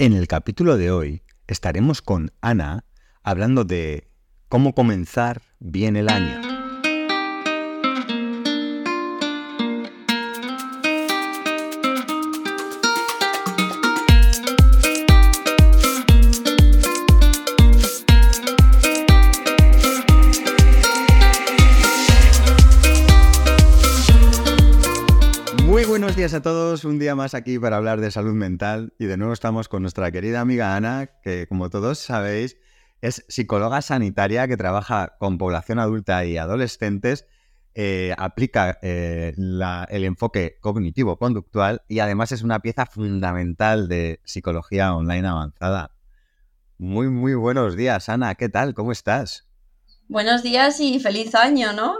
En el capítulo de hoy estaremos con Ana hablando de cómo comenzar bien el año. Todos, un día más aquí para hablar de salud mental y de nuevo estamos con nuestra querida amiga Ana, que como todos sabéis es psicóloga sanitaria que trabaja con población adulta y adolescentes, eh, aplica eh, el enfoque cognitivo-conductual y además es una pieza fundamental de psicología online avanzada. Muy, muy buenos días, Ana, ¿qué tal? ¿Cómo estás? Buenos días y feliz año, ¿no?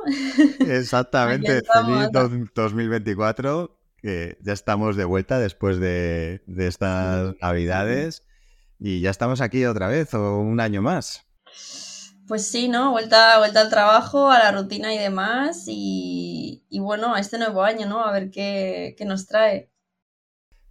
Exactamente, feliz 2024 que ya estamos de vuelta después de, estas navidades y ya estamos aquí otra vez o un año más. Pues sí, ¿no? Vuelta, vuelta al trabajo, a la rutina y demás y, bueno, a este nuevo año, ¿no? A ver qué, nos trae.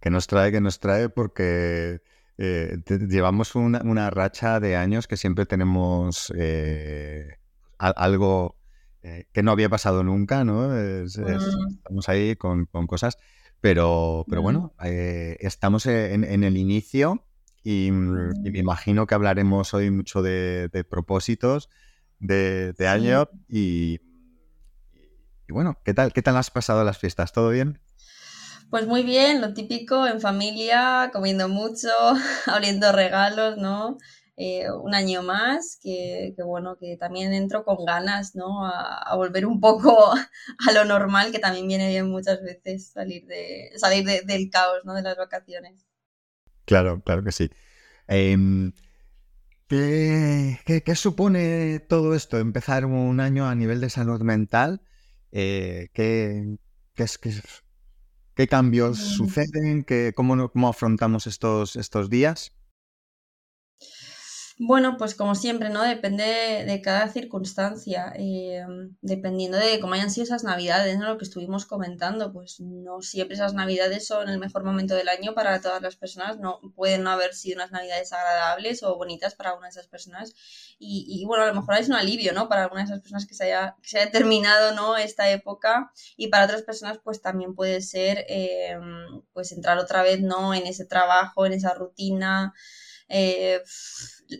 ¿Qué nos trae? ¿Qué nos trae? Porque eh, llevamos una, racha de años que siempre tenemos eh, algo eh, que no había pasado nunca, ¿no? Mm. estamos ahí con, cosas, pero, pero bueno, mm. eh, estamos en, el inicio y, mm, me imagino que hablaremos hoy mucho de, propósitos de, año y, y, bueno, ¿qué tal, ¿qué tal has pasado las fiestas? ¿Todo bien? Pues muy bien, lo típico, en familia, comiendo mucho, abriendo regalos, ¿no? Eh, un año más, que, bueno, que también entro con ganas, ¿no? A, volver un poco a lo normal, que también viene bien muchas veces salir, de, salir del caos, ¿no? De las vacaciones. Claro, claro que sí. Em, ¿qué, supone todo esto? Empezar un año a nivel de salud mental. Eh, ¿qué, es, qué, cambios mm. suceden? ¿Qué, cómo, ¿Cómo afrontamos estos, estos días? Bueno, pues como siempre, ¿no? Depende de cada circunstancia, eh, dependiendo de cómo hayan sido esas navidades, ¿no? Lo que estuvimos comentando, pues no siempre esas navidades son el mejor momento del año para todas las personas, no pueden no haber sido unas navidades agradables o bonitas para algunas de esas personas y, bueno, a lo mejor es un alivio, ¿no? Para algunas de esas personas que se haya, que se haya terminado, ¿no? Esta época y para otras personas pues también puede ser, eh, pues entrar otra vez, ¿no? En ese trabajo, en esa rutina. Eh,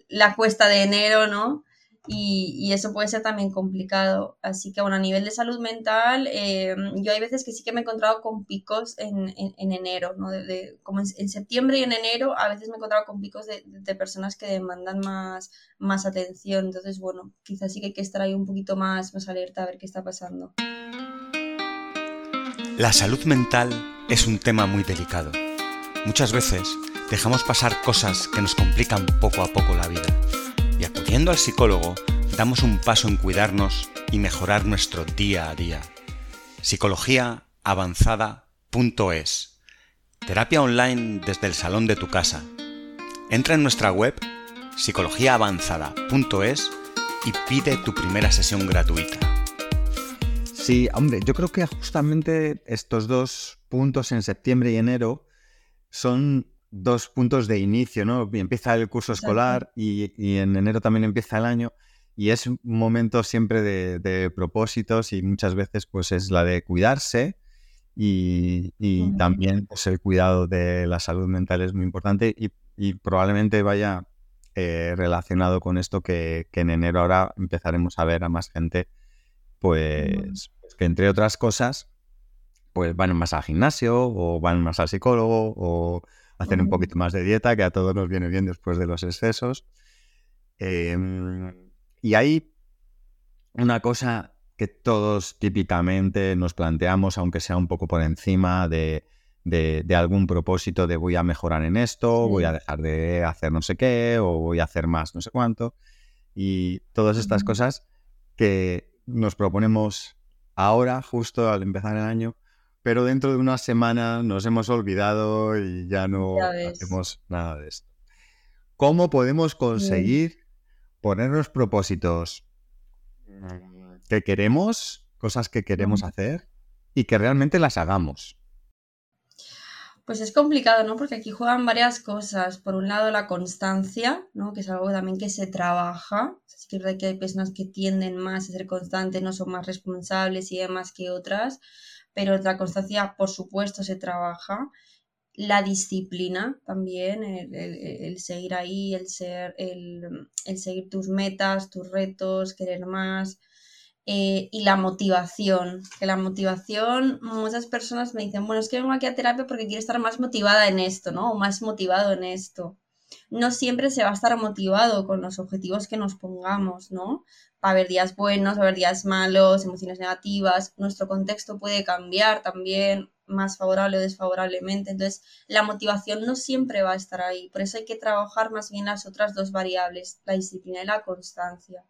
la cuesta de enero, ¿no? Y, eso puede ser también complicado. Así que, bueno, a nivel de salud mental, eh, yo hay veces que sí que me he encontrado con picos en, enero, ¿no? como en, septiembre y en enero, a veces me he encontrado con picos de, personas que demandan más, más atención. Entonces, bueno, quizás sí que hay que estar ahí un poquito más, más alerta a ver qué está pasando. La salud mental es un tema muy delicado. Muchas veces dejamos pasar cosas que nos complican poco a poco la vida. Y acudiendo al psicólogo, damos un paso en cuidarnos y mejorar nuestro día a día. Psicologiaavanzada.es Terapia online desde el salón de tu casa. Entra en nuestra web psicologiaavanzada.es y pide tu primera sesión gratuita. Sí, hombre, yo creo que justamente estos dos puntos en septiembre y enero son dos puntos de inicio, ¿no? Empieza el curso escolar y, en enero también empieza el año y es un momento siempre de, propósitos y muchas veces pues es la de cuidarse y, también pues, el cuidado de la salud mental es muy importante y, probablemente vaya eh, relacionado con esto que, en enero ahora empezaremos a ver a más gente pues, pues que entre otras cosas pues van más al gimnasio o van más al psicólogo o hacer un poquito más de dieta, que a todos nos viene bien después de los excesos. Em, y hay una cosa que todos típicamente nos planteamos, aunque sea un poco por encima de, algún propósito de voy a mejorar en esto, voy a dejar de hacer no sé qué, o voy a hacer más no sé cuánto. Y todas estas cosas que nos proponemos ahora, justo al empezar el año, pero dentro de una semana nos hemos olvidado y ya no hacemos nada de esto. ¿Cómo podemos conseguir ponernos propósitos que queremos, cosas que queremos hacer y que realmente las hagamos? Pues es complicado, ¿no? Porque aquí juegan varias cosas. Por un lado, la constancia, ¿no? Que es algo también que se trabaja. Es que que hay personas que tienden más a ser constantes, no son más responsables y demás que otras, pero la constancia, por supuesto, se trabaja. La disciplina también, el, seguir ahí, el, ser, el, seguir tus metas, tus retos, querer más, eh, y la motivación. Que la motivación, muchas personas me dicen, bueno, es que vengo aquí a terapia porque quiero estar más motivada en esto, ¿no? O más motivado en esto. No siempre se va a estar motivado con los objetivos que nos pongamos, ¿no? Va a haber días buenos, va a haber días malos, emociones negativas. Nuestro contexto puede cambiar también más favorable o desfavorablemente. Entonces, la motivación no siempre va a estar ahí. Por eso hay que trabajar más bien las otras dos variables, la disciplina y la constancia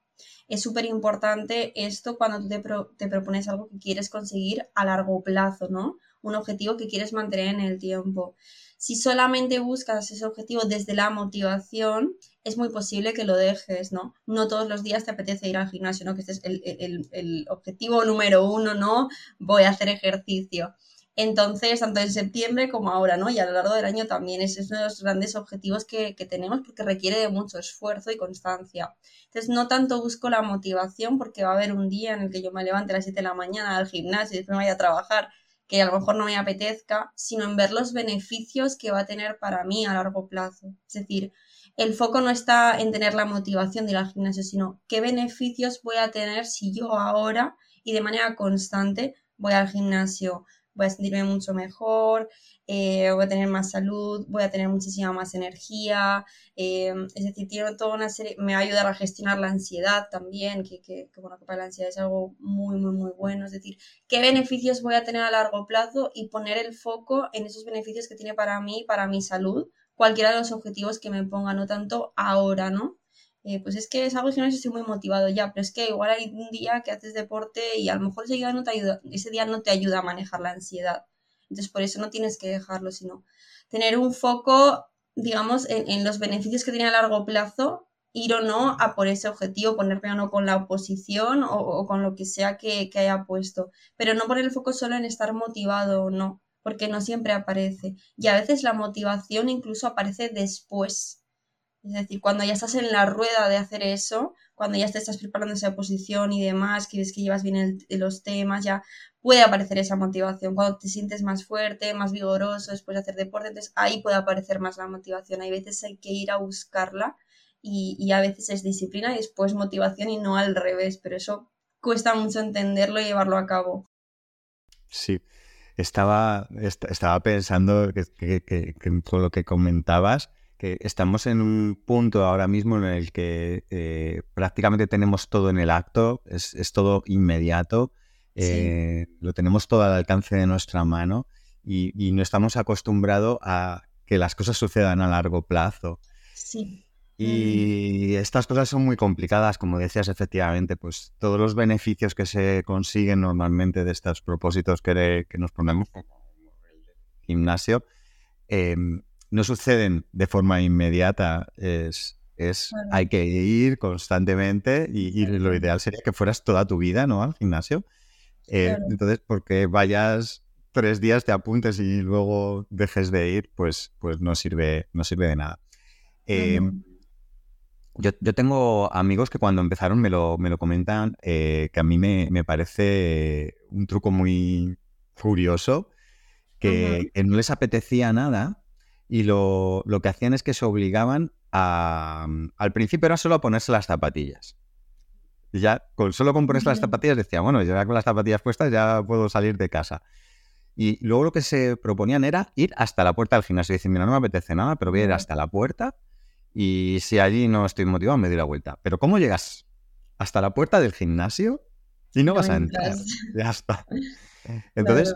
es súper importante esto cuando tú te, propones algo que quieres conseguir a largo plazo, ¿no? Un objetivo que quieres mantener en el tiempo. Si solamente buscas ese objetivo desde la motivación, es muy posible que lo dejes, ¿no? No todos los días te apetece ir al gimnasio, ¿no? Que este es el, objetivo número uno, ¿no? Voy a hacer ejercicio. Entonces, tanto en septiembre como ahora, ¿no? Y a lo largo del año también, ese es uno de los grandes objetivos que, tenemos porque requiere de mucho esfuerzo y constancia. Entonces, no tanto busco la motivación porque va a haber un día en el que yo me levante a las 7 de la mañana al gimnasio y después me vaya a trabajar que a lo mejor no me apetezca, sino en ver los beneficios que va a tener para mí a largo plazo. Es decir, el foco no está en tener la motivación de ir al gimnasio, sino qué beneficios voy a tener si yo ahora y de manera constante voy al gimnasio, voy a sentirme mucho mejor, eh, voy a tener más salud, voy a tener muchísima más energía, eh, es decir, tiene toda una serie, me va a ayudar a gestionar la ansiedad también, que, que, que bueno, que para la ansiedad es algo muy, muy, muy bueno, es decir, qué beneficios voy a tener a largo plazo y poner el foco en esos beneficios que tiene para mí, para mi salud, cualquiera de los objetivos que me ponga, no tanto ahora, ¿no? Eh, pues es que es algo que no estoy muy motivado ya, pero es que igual hay un día que haces deporte y a lo mejor ese día no te ayuda, ese día no te ayuda a manejar la ansiedad. Entonces por eso no tienes que dejarlo, sino tener un foco, digamos, en, los beneficios que tiene a largo plazo, ir o no a por ese objetivo, ponerme o no con la oposición o, con lo que sea que, que haya puesto, pero no poner el foco solo en estar motivado o no, porque no siempre aparece. Y a veces la motivación incluso aparece después es decir, cuando ya estás en la rueda de hacer eso, cuando ya te estás preparando esa posición y demás, que ves que llevas bien los temas, ya puede aparecer esa motivación. Cuando te sientes más fuerte, más vigoroso después de hacer deporte, entonces ahí puede aparecer más la motivación. Hay veces hay que ir a buscarla y, a veces es disciplina y después motivación y no al revés, pero eso cuesta mucho entenderlo y llevarlo a cabo. Sí, estaba, estaba pensando que, que, que, lo que comentabas, que estamos en un punto ahora mismo en el que eh, prácticamente tenemos todo en el acto, es, todo inmediato, eh, lo tenemos todo al alcance de nuestra mano y, no estamos acostumbrados a que las cosas sucedan a largo plazo. Sí. Y estas cosas son muy complicadas, como decías, efectivamente, pues todos los beneficios que se consiguen normalmente de estos propósitos que, que nos ponemos, como el gimnasio, em, no suceden de forma inmediata, es, es hay que ir constantemente y, lo ideal sería que fueras toda tu vida, ¿no? Al gimnasio. Eh, entonces, porque vayas tres días, te apuntes y luego dejes de ir, pues, pues no, sirve, no sirve de nada. Em, yo, tengo amigos que cuando empezaron me lo, me lo comentan, eh, que a mí me, me, parece un truco muy curioso, que, que no les apetecía nada, y lo, que hacían es que se obligaban a... Al principio era solo a ponerse las zapatillas. Y ya con, solo con ponerse las zapatillas decía, bueno, ya con las zapatillas puestas ya puedo salir de casa. Y luego lo que se proponían era ir hasta la puerta del gimnasio. Y dicen, mira, no me apetece nada, pero voy a ir hasta la puerta y si allí no estoy motivado, me doy la vuelta. Pero ¿cómo llegas hasta la puerta del gimnasio y no, vas a entrar? Ya está. Entonces,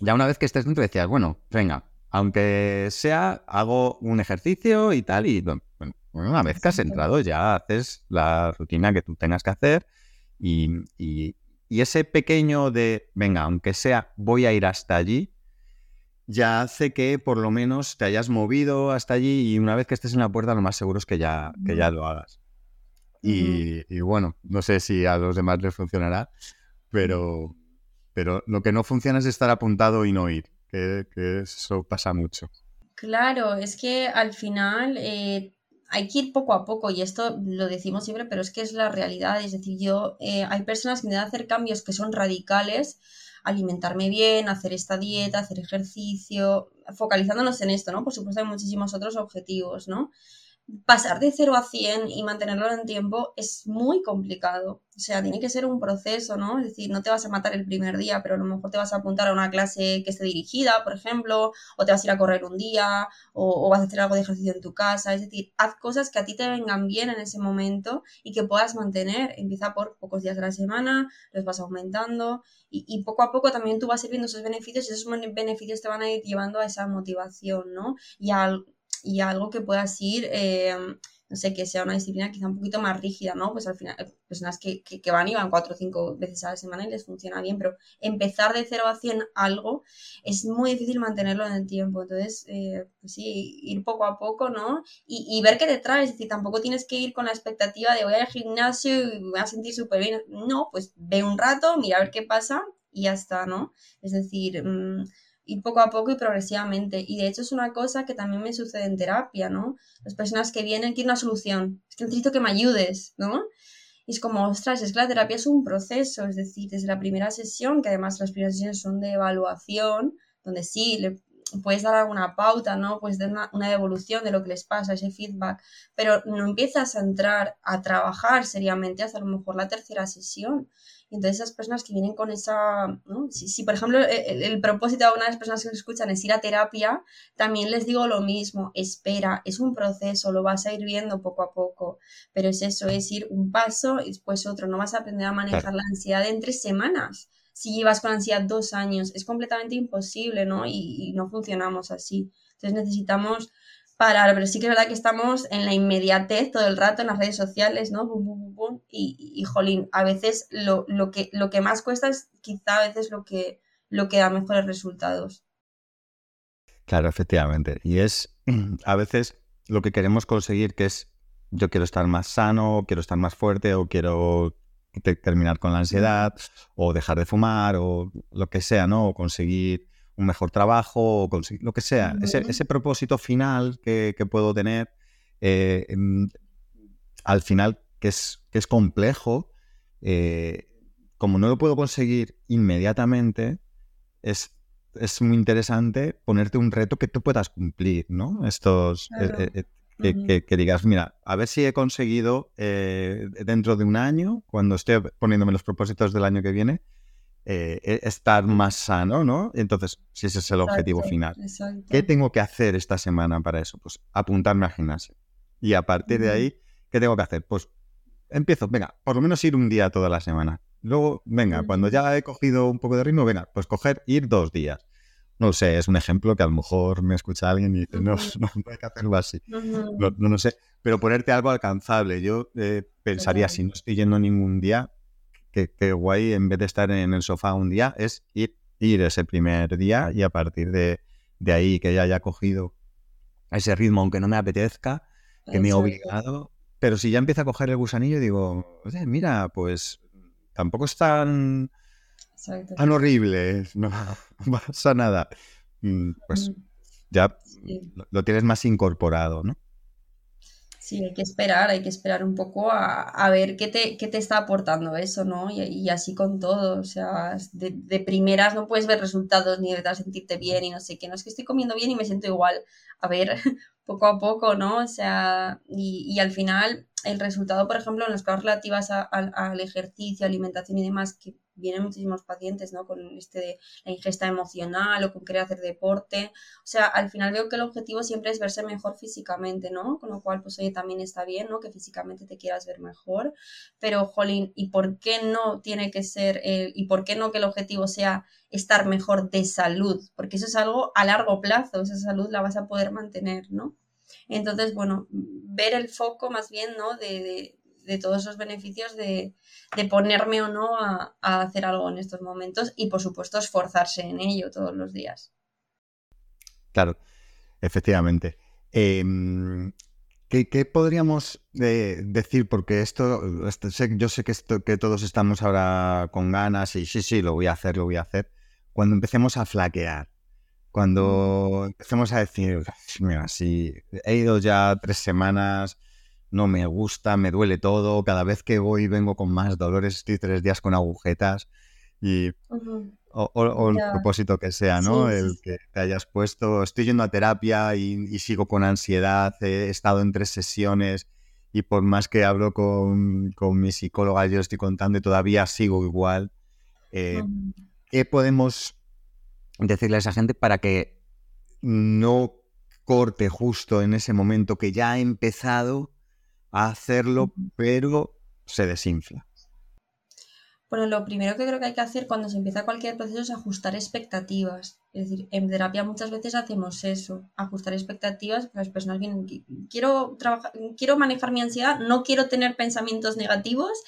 ya una vez que estés dentro decías, bueno, venga, aunque sea, hago un ejercicio y tal, y bueno, una vez que has entrado ya haces la rutina que tú tengas que hacer y, ese pequeño de, venga, aunque sea, voy a ir hasta allí, ya hace que por lo menos te hayas movido hasta allí y una vez que estés en la puerta lo más seguro es que ya, que ya lo hagas. Y, y, bueno, no sé si a los demás les funcionará, pero, pero lo que no funciona es estar apuntado y no ir. Que, eso pasa mucho. Claro, es que al final eh, hay que ir poco a poco y esto lo decimos siempre, pero es que es la realidad. Es decir, yo eh, hay personas que deben hacer cambios que son radicales, alimentarme bien, hacer esta dieta, hacer ejercicio, focalizándonos en esto, ¿no? Por supuesto hay muchísimos otros objetivos, ¿no? Pasar de 0 a 100 y mantenerlo en tiempo es muy complicado. O sea, tiene que ser un proceso, ¿no? Es decir, no te vas a matar el primer día, pero a lo mejor te vas a apuntar a una clase que esté dirigida, por ejemplo, o te vas a ir a correr un día, o, vas a hacer algo de ejercicio en tu casa. Es decir, haz cosas que a ti te vengan bien en ese momento y que puedas mantener. Empieza por pocos días de la semana, los vas aumentando y, poco a poco también tú vas a ir esos beneficios y esos beneficios te van a ir llevando a esa motivación, ¿no? Y al y algo que puedas ir, eh, no sé, que sea una disciplina quizá un poquito más rígida, ¿no? Pues al final, personas que, que, van y van cuatro o cinco veces a la semana y les funciona bien, pero empezar de 0 a 100 algo es muy difícil mantenerlo en el tiempo. Entonces, eh, pues sí, ir poco a poco, ¿no? Y, y, ver qué te traes, es decir, tampoco tienes que ir con la expectativa de voy al gimnasio y me voy a sentir súper bien. No, pues ve un rato, mira a ver qué pasa y ya está, ¿no? Es decir... Mmm, ir poco a poco y progresivamente. Y de hecho es una cosa que también me sucede en terapia, ¿no? Las personas que vienen quieren una solución, es que necesito que me ayudes, ¿no? Y es como, ostras, es que la terapia es un proceso, es decir, desde la primera sesión, que además las primeras sesiones son de evaluación, donde sí, le puedes dar alguna pauta, ¿no? Puedes dar una, una, evolución de lo que les pasa, ese feedback, pero no empiezas a entrar a trabajar seriamente hasta a lo mejor la tercera sesión. Y entonces esas personas que vienen con esa, ¿no? si, por ejemplo el, propósito de una de las personas que nos escuchan es ir a terapia, también les digo lo mismo, espera, es un proceso, lo vas a ir viendo poco a poco, pero es eso, es ir un paso y después otro, no vas a aprender a manejar la ansiedad en tres semanas. Si llevas con ansiedad dos años, es completamente imposible, ¿no? Y, no funcionamos así. Entonces necesitamos parar, pero sí que es verdad que estamos en la inmediatez todo el rato en las redes sociales, ¿no? y, y, jolín, a veces lo, lo, que, lo que más cuesta es quizá a veces lo que, lo que da mejores resultados. Claro, efectivamente. Y es a veces lo que queremos conseguir, que es yo quiero estar más sano, quiero estar más fuerte, o quiero terminar con la ansiedad, o dejar de fumar, o lo que sea, ¿no? O conseguir un mejor trabajo, o conseguir lo que sea. ese, propósito final que, puedo tener, eh, al final, que es, que es complejo, eh, como no lo puedo conseguir inmediatamente, es, es, muy interesante ponerte un reto que tú puedas cumplir, ¿no? Estos... Eh, que, digas, mira, a ver si he conseguido dentro de un año, cuando esté poniéndome los propósitos del año que viene, eh, e, estar más sano, ¿no? Entonces, si ese es el objetivo final. ¿Qué tengo que hacer esta semana para eso? Pues apuntarme al gimnasio. Y a partir de ahí, ¿qué tengo que hacer? Pues empiezo, venga, por lo menos ir un día toda la semana. Luego, venga, cuando ya he cogido un poco de ritmo, venga, pues coger, ir dos días. No sé, es un ejemplo que a lo mejor me escucha alguien y dice, no, no, hay que hacerlo así. no, no, sé, pero ponerte algo alcanzable. Yo eh, pensaría, si no estoy yendo ningún día, que, guay, en vez de estar en el sofá un día, es ir, ir ese primer día y a partir de, ahí que ya haya cogido ese ritmo, aunque no me apetezca, que me he obligado. Pero si ya empieza a coger el gusanillo, digo, mira, pues tampoco es tan, tan horrible, no pasa nada. Mm, pues ya lo tienes más incorporado, ¿no? Sí, hay que esperar, hay que esperar un poco a, ver qué te, qué te, está aportando eso, ¿no? Y, así con todo, o sea, de, primeras no puedes ver resultados ni de sentirte bien y no sé qué, no es que estoy comiendo bien y me siento igual, a ver, poco a poco, ¿no? O sea, y, y al final el resultado, por ejemplo, en las cosas relativas al ejercicio, alimentación y demás, que vienen muchísimos pacientes, ¿no? Con este de la ingesta emocional o con querer hacer deporte. O sea, al final veo que el objetivo siempre es verse mejor físicamente, ¿no? Con lo cual, pues oye, también está bien, ¿no? Que físicamente te quieras ver mejor. Pero, jolín, ¿y por qué no tiene que ser, el, y por qué no que el objetivo sea estar mejor de salud? Porque eso es algo a largo plazo, esa salud la vas a poder mantener, ¿no? Entonces, bueno, ver el foco más bien, ¿no? de, todos esos beneficios de, ponerme o no a, hacer algo en estos momentos y por supuesto esforzarse en ello todos los días. Claro, efectivamente. Em, ¿qué, podríamos eh, decir? Porque esto, yo sé que, esto, que todos estamos ahora con ganas y sí, sí, lo voy a hacer, lo voy a hacer. Cuando empecemos a flaquear, Cuando empecemos a decir, mira, si he ido ya tres semanas, no me gusta, me duele todo, cada vez que voy vengo con más dolores, estoy tres días con agujetas y... O, el propósito que sea, ¿no? el que te hayas puesto, estoy yendo a terapia y, sigo con ansiedad, he estado en tres sesiones y por más que hablo con, mi psicóloga, yo estoy contando y todavía sigo igual. Eh, ¿Qué podemos decirle a esa gente para que no corte justo en ese momento que ya ha empezado a hacerlo, pero se desinfla? Bueno, lo primero que creo que hay que hacer cuando se empieza cualquier proceso es ajustar expectativas. Es decir, en terapia muchas veces hacemos eso, ajustar expectativas. Las personas vienen, quiero trabajar, quiero manejar mi ansiedad, no quiero tener pensamientos negativos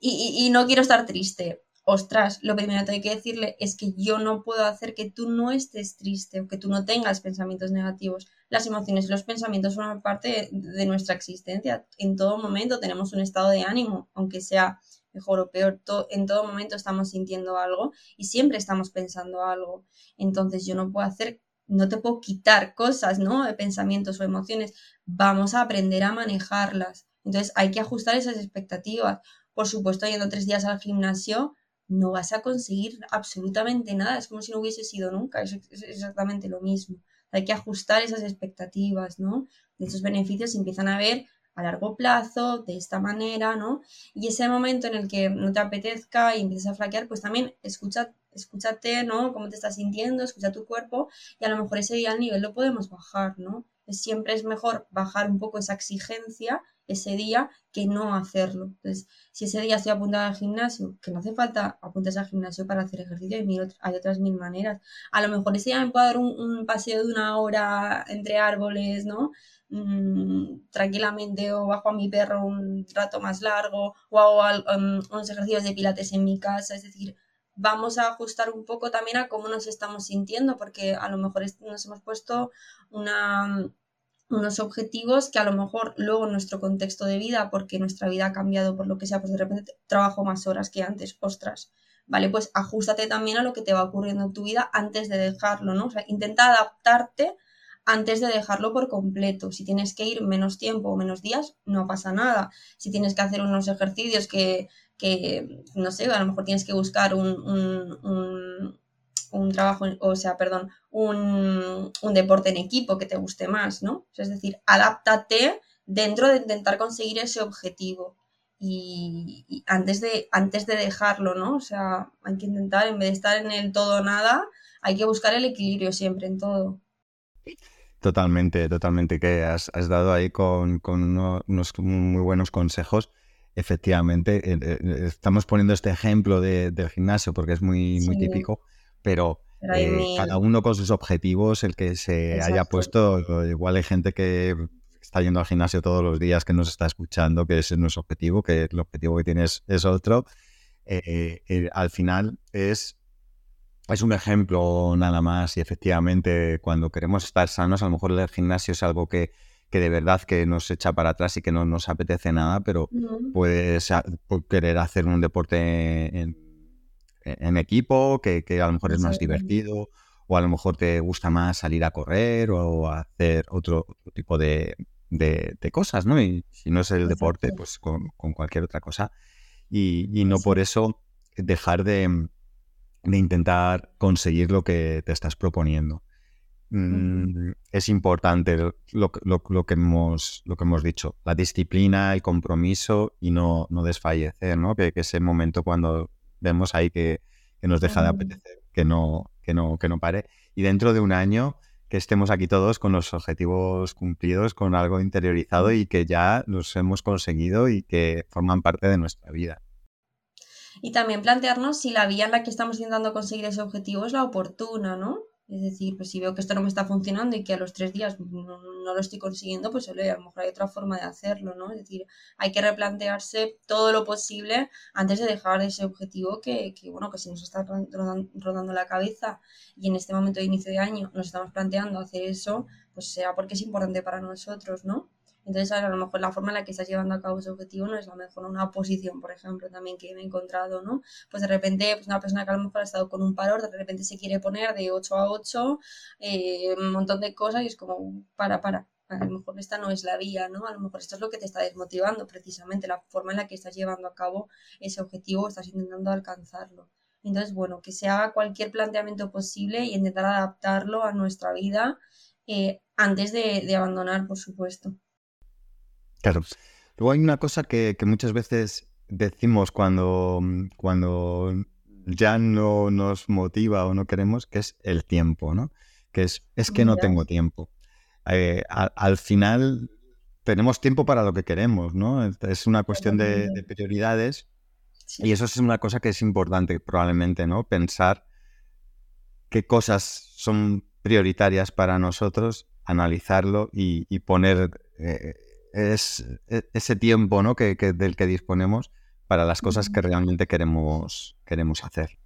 y, no quiero estar triste. Ostras, lo primero que hay que decirle es que yo no puedo hacer que tú no estés triste o que tú no tengas pensamientos negativos. Las emociones y los pensamientos forman parte de nuestra existencia. En todo momento tenemos un estado de ánimo, aunque sea mejor o peor, en todo momento estamos sintiendo algo y siempre estamos pensando algo. Entonces yo no puedo hacer, no te puedo quitar cosas, ¿no? Pensamientos o emociones. Vamos a aprender a manejarlas. Entonces hay que ajustar esas expectativas. Por supuesto, yendo tres días al gimnasio, no vas a conseguir absolutamente nada. Es como si no hubiese sido nunca. Es, exactamente lo mismo. Hay que ajustar esas expectativas, ¿no? De esos beneficios se empiezan a ver a largo plazo, de esta manera, ¿no? Y ese momento en el que no te apetezca y empiezas a flaquear, pues también escucha, escúchate, ¿no? Cómo te estás sintiendo, escucha tu cuerpo y a lo mejor ese día el nivel lo podemos bajar, ¿no? Siempre es mejor bajar un poco esa exigencia ese día que no hacerlo. Entonces, si ese día estoy apuntada al gimnasio, que no hace falta apuntarse al gimnasio para hacer ejercicio, hay otras mil maneras. A lo mejor ese día me puedo dar un paseo de una hora entre árboles, ¿no? Mm, tranquilamente o bajo a mi perro un rato más largo o hago um, unos ejercicios de pilates en mi casa, es decir, vamos a ajustar un poco también a cómo nos estamos sintiendo, porque a lo mejor nos hemos puesto una, unos objetivos que a lo mejor luego en nuestro contexto de vida, porque nuestra vida ha cambiado por lo que sea, pues de repente trabajo más horas que antes, ostras, ¿vale? Pues ajustate también a lo que te va ocurriendo en tu vida antes de dejarlo, ¿no? O sea, intenta adaptarte antes de dejarlo por completo. Si tienes que ir menos tiempo o menos días, no pasa nada. Si tienes que hacer unos ejercicios que, no sé, a lo mejor tienes que buscar un, un, trabajo, o sea, perdón, un, deporte en equipo que te guste más, ¿no? Es decir, adáptate dentro de intentar conseguir ese objetivo. Y, antes, de, antes de dejarlo, ¿no? O sea, hay que intentar, en vez de estar en el todo o nada, hay que buscar el equilibrio siempre en todo. Totalmente, totalmente, que has, dado ahí con, unos muy buenos consejos. Efectivamente, eh, eh, estamos poniendo este ejemplo del gimnasio porque es muy, muy típico, pero eh, cada uno con sus objetivos, el que se haya puesto, igual hay gente que está yendo al gimnasio todos los días, que nos está escuchando, que ese no es objetivo, que el objetivo que tienes es otro. al final es es un ejemplo nada más y efectivamente cuando queremos estar sanos, a lo mejor el gimnasio es algo que, que de verdad que nos echa para atrás y que no nos apetece nada, pero puedes querer hacer un deporte en, en equipo que, que, a lo mejor es más divertido o a lo mejor te gusta más salir a correr o hacer otro, tipo de, de, cosas, ¿no? Y si no es el deporte, pues con, con, cualquier otra cosa. Y, y no por eso dejar de, de intentar conseguir lo que te estás proponiendo. Mm, es importante lo, que hemos, lo que hemos dicho, la disciplina, el compromiso y no, no desfallecer, ¿no? Que, ese momento cuando vemos ahí que, nos deja de apetecer, que no, que, no, que no pare. Y dentro de un año que estemos aquí todos con los objetivos cumplidos, con algo interiorizado y que ya los hemos conseguido y que forman parte de nuestra vida y también plantearnos si la vía en la que estamos intentando conseguir ese objetivo es la oportuna, ¿no? Es decir, pues si veo que esto no me está funcionando y que a los tres días no, lo estoy consiguiendo, pues a lo mejor hay otra forma de hacerlo, ¿no? Es decir, hay que replantearse todo lo posible antes de dejar ese objetivo que, que bueno, que si nos está rodando la cabeza y en este momento de inicio de año nos estamos planteando hacer eso, pues sea porque es importante para nosotros, ¿no? Entonces, a lo mejor la forma en la que estás llevando a cabo ese objetivo no es la mejor. Una oposición, por ejemplo, también que me he encontrado, ¿no? Pues de repente, pues una persona que a lo mejor ha estado con un paro, de repente se quiere poner de 8 a 8, eh, un montón de cosas y es como, para, para. A lo mejor esta no es la vía, ¿no? A lo mejor esto es lo que te está desmotivando, precisamente la forma en la que estás llevando a cabo ese objetivo, estás intentando alcanzarlo. Entonces, bueno, que se haga cualquier planteamiento posible y intentar adaptarlo a nuestra vida eh, antes de abandonar, por supuesto. Claro. Luego hay una cosa que, muchas veces decimos cuando, cuando ya no nos motiva o no queremos, que es el tiempo, ¿no? Que es, es que no tengo tiempo. Eh, al final tenemos tiempo para lo que queremos, ¿no? Es una cuestión de, prioridades y eso es una cosa que es importante probablemente, ¿no? Pensar qué cosas son prioritarias para nosotros, analizarlo y, poner eh, es e, ese tiempo ¿no? que, del que disponemos para las cosas que realmente queremos, queremos hacer.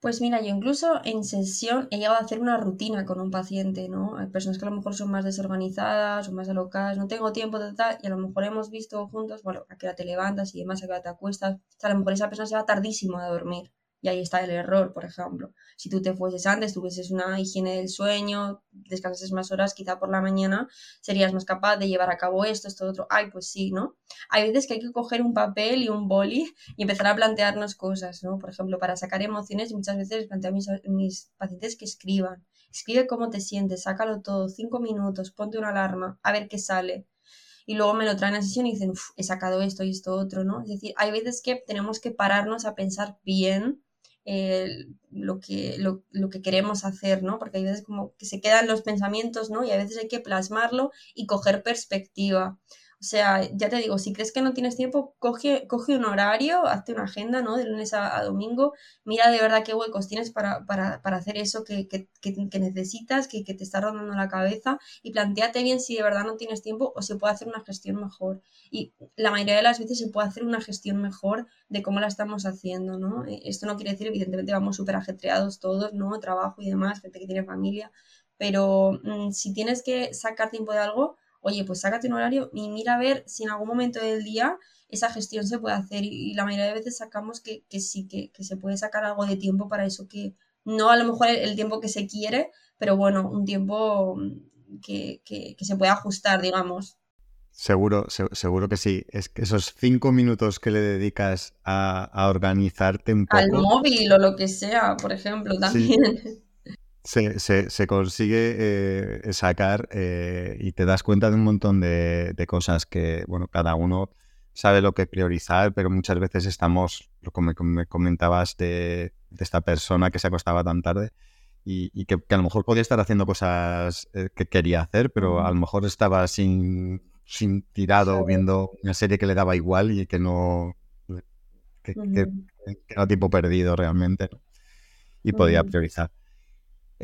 Pues mira, yo incluso en sesión he llegado a hacer una rutina con un paciente, ¿no? Hay personas que a lo mejor son más desorganizadas o más alocadas, no tengo tiempo, de tal, y a lo mejor hemos visto juntos, bueno, a qué hora te levantas y demás, a qué hora te acuestas. a lo mejor esa persona se va tardísimo a dormir. Y ahí está el error, por ejemplo. Si tú te fueses antes, tuvieses una higiene del sueño, descansases más horas, quizá por la mañana serías más capaz de llevar a cabo esto, esto, otro. Ay, pues sí, ¿no? Hay veces que hay que coger un papel y un boli y empezar a plantearnos cosas, ¿no? Por ejemplo, para sacar emociones, muchas veces planteo a mis, mis pacientes que escriban. Escribe cómo te sientes, sácalo todo, cinco minutos, ponte una alarma, a ver qué sale y luego me lo traen a sesión y dicen, he sacado esto y esto otro, ¿no? Es decir, hay veces que tenemos que pararnos a pensar bien eh, lo, que, lo, lo, que queremos hacer, ¿no? Porque hay veces como que se quedan los pensamientos, ¿no? Y a veces hay que plasmarlo y coger perspectiva. O sea, ya te digo, si crees que no tienes tiempo, coge, coge un horario, hazte una agenda, ¿no? De lunes a, domingo, mira de verdad qué huecos tienes para, para, para hacer eso que, que, que, necesitas, que, te está rondando la cabeza y planteate bien si de verdad no tienes tiempo o se puede hacer una gestión mejor. Y la mayoría de las veces se puede hacer una gestión mejor de cómo la estamos haciendo, ¿no? Eh, esto no quiere decir, evidentemente, vamos súper ajetreados todos, ¿no? Trabajo y demás, gente que tiene familia, pero mm, si tienes que sacar tiempo de algo, oye, pues sácate un horario y mira a ver si en algún momento del día esa gestión se puede hacer y, la mayoría de veces sacamos que, sí, que, se puede sacar algo de tiempo para eso, que no a lo mejor el, tiempo que se quiere, pero bueno, un tiempo mm, que, se puede ajustar, digamos. Seguro, seguro que sí. Es que esos cinco minutos que le dedicas a, organizarte un poco. Al móvil o lo que sea, por ejemplo, también. se, se, se consigue eh, sacar eh, y te das cuenta de un montón de, cosas que, bueno, cada uno sabe lo que priorizar, pero muchas veces estamos, como me comentabas, de, esta persona que se acostaba tan tarde y, que, a lo mejor podía estar haciendo cosas eh, que quería hacer, pero a lo mejor estaba sin, sin tirado viendo una serie que le daba igual y que no, que, era tiempo perdido realmente y podía priorizar.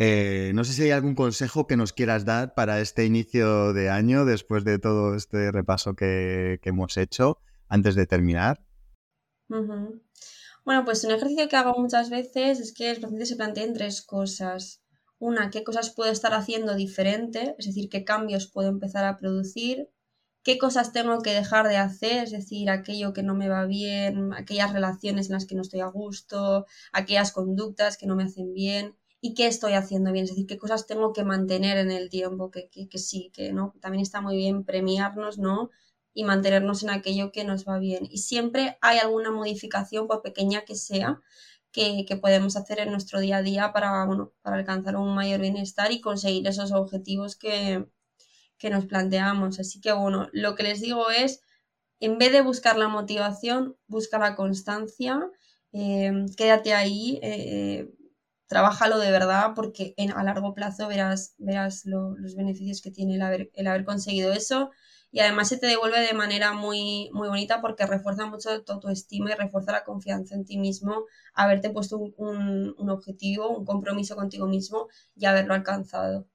Eh, no sé si hay algún consejo que nos quieras dar para este inicio de año, después de todo este repaso que, hemos hecho, antes de terminar. Bueno, pues un ejercicio que hago muchas veces es que los pacientes se planteen tres cosas. Una, qué cosas puedo estar haciendo diferente, es decir, qué cambios puedo empezar a producir, qué cosas tengo que dejar de hacer, es decir, aquello que no me va bien, aquellas relaciones en las que no estoy a gusto, aquellas conductas que no me hacen bien y qué estoy haciendo bien, es decir, qué cosas tengo que mantener en el tiempo, que, sí, que no, también está muy bien premiarnos, ¿no? Y mantenernos en aquello que nos va bien. Y siempre hay alguna modificación, por pequeña que sea, que, podemos hacer en nuestro día a día para, bueno, para alcanzar un mayor bienestar y conseguir esos objetivos que, nos planteamos. Así que bueno, lo que les digo es, en vez de buscar la motivación, busca la constancia, eh, quédate ahí, eh, trabájalo de verdad porque a largo plazo verás, verás los beneficios que tiene el haber, conseguido eso y además se te devuelve de manera muy, muy bonita porque refuerza mucho tu autoestima y refuerza la confianza en ti mismo, haberte puesto un, un, objetivo, un compromiso contigo mismo y haberlo alcanzado.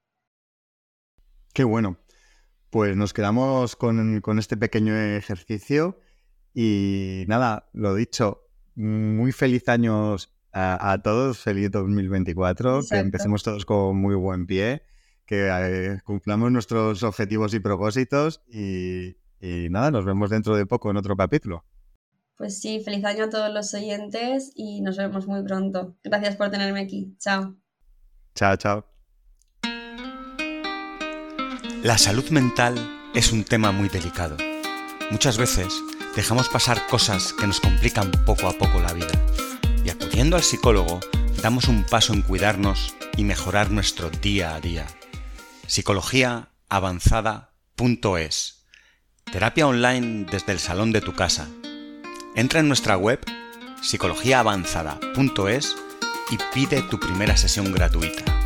Qué bueno. Pues nos quedamos con, con este pequeño ejercicio y nada, lo dicho, muy feliz años a, todos, feliz 2024, que empecemos todos con muy buen pie, que eh, cumplamos nuestros objetivos y propósitos y, y nada, nos vemos dentro de poco en otro capítulo. Pues sí, feliz año a todos los oyentes y nos vemos muy pronto. Gracias por tenerme aquí. Chao. Chao, chao. La salud mental es un tema muy delicado. Muchas veces dejamos pasar cosas que nos complican poco a poco la vida. Y acudiendo al psicólogo, damos un paso en cuidarnos y mejorar nuestro día a día. Psicologiaavanzada.es Terapia online desde el salón de tu casa. Entra en nuestra web psicologiaavanzada.es y pide tu primera sesión gratuita.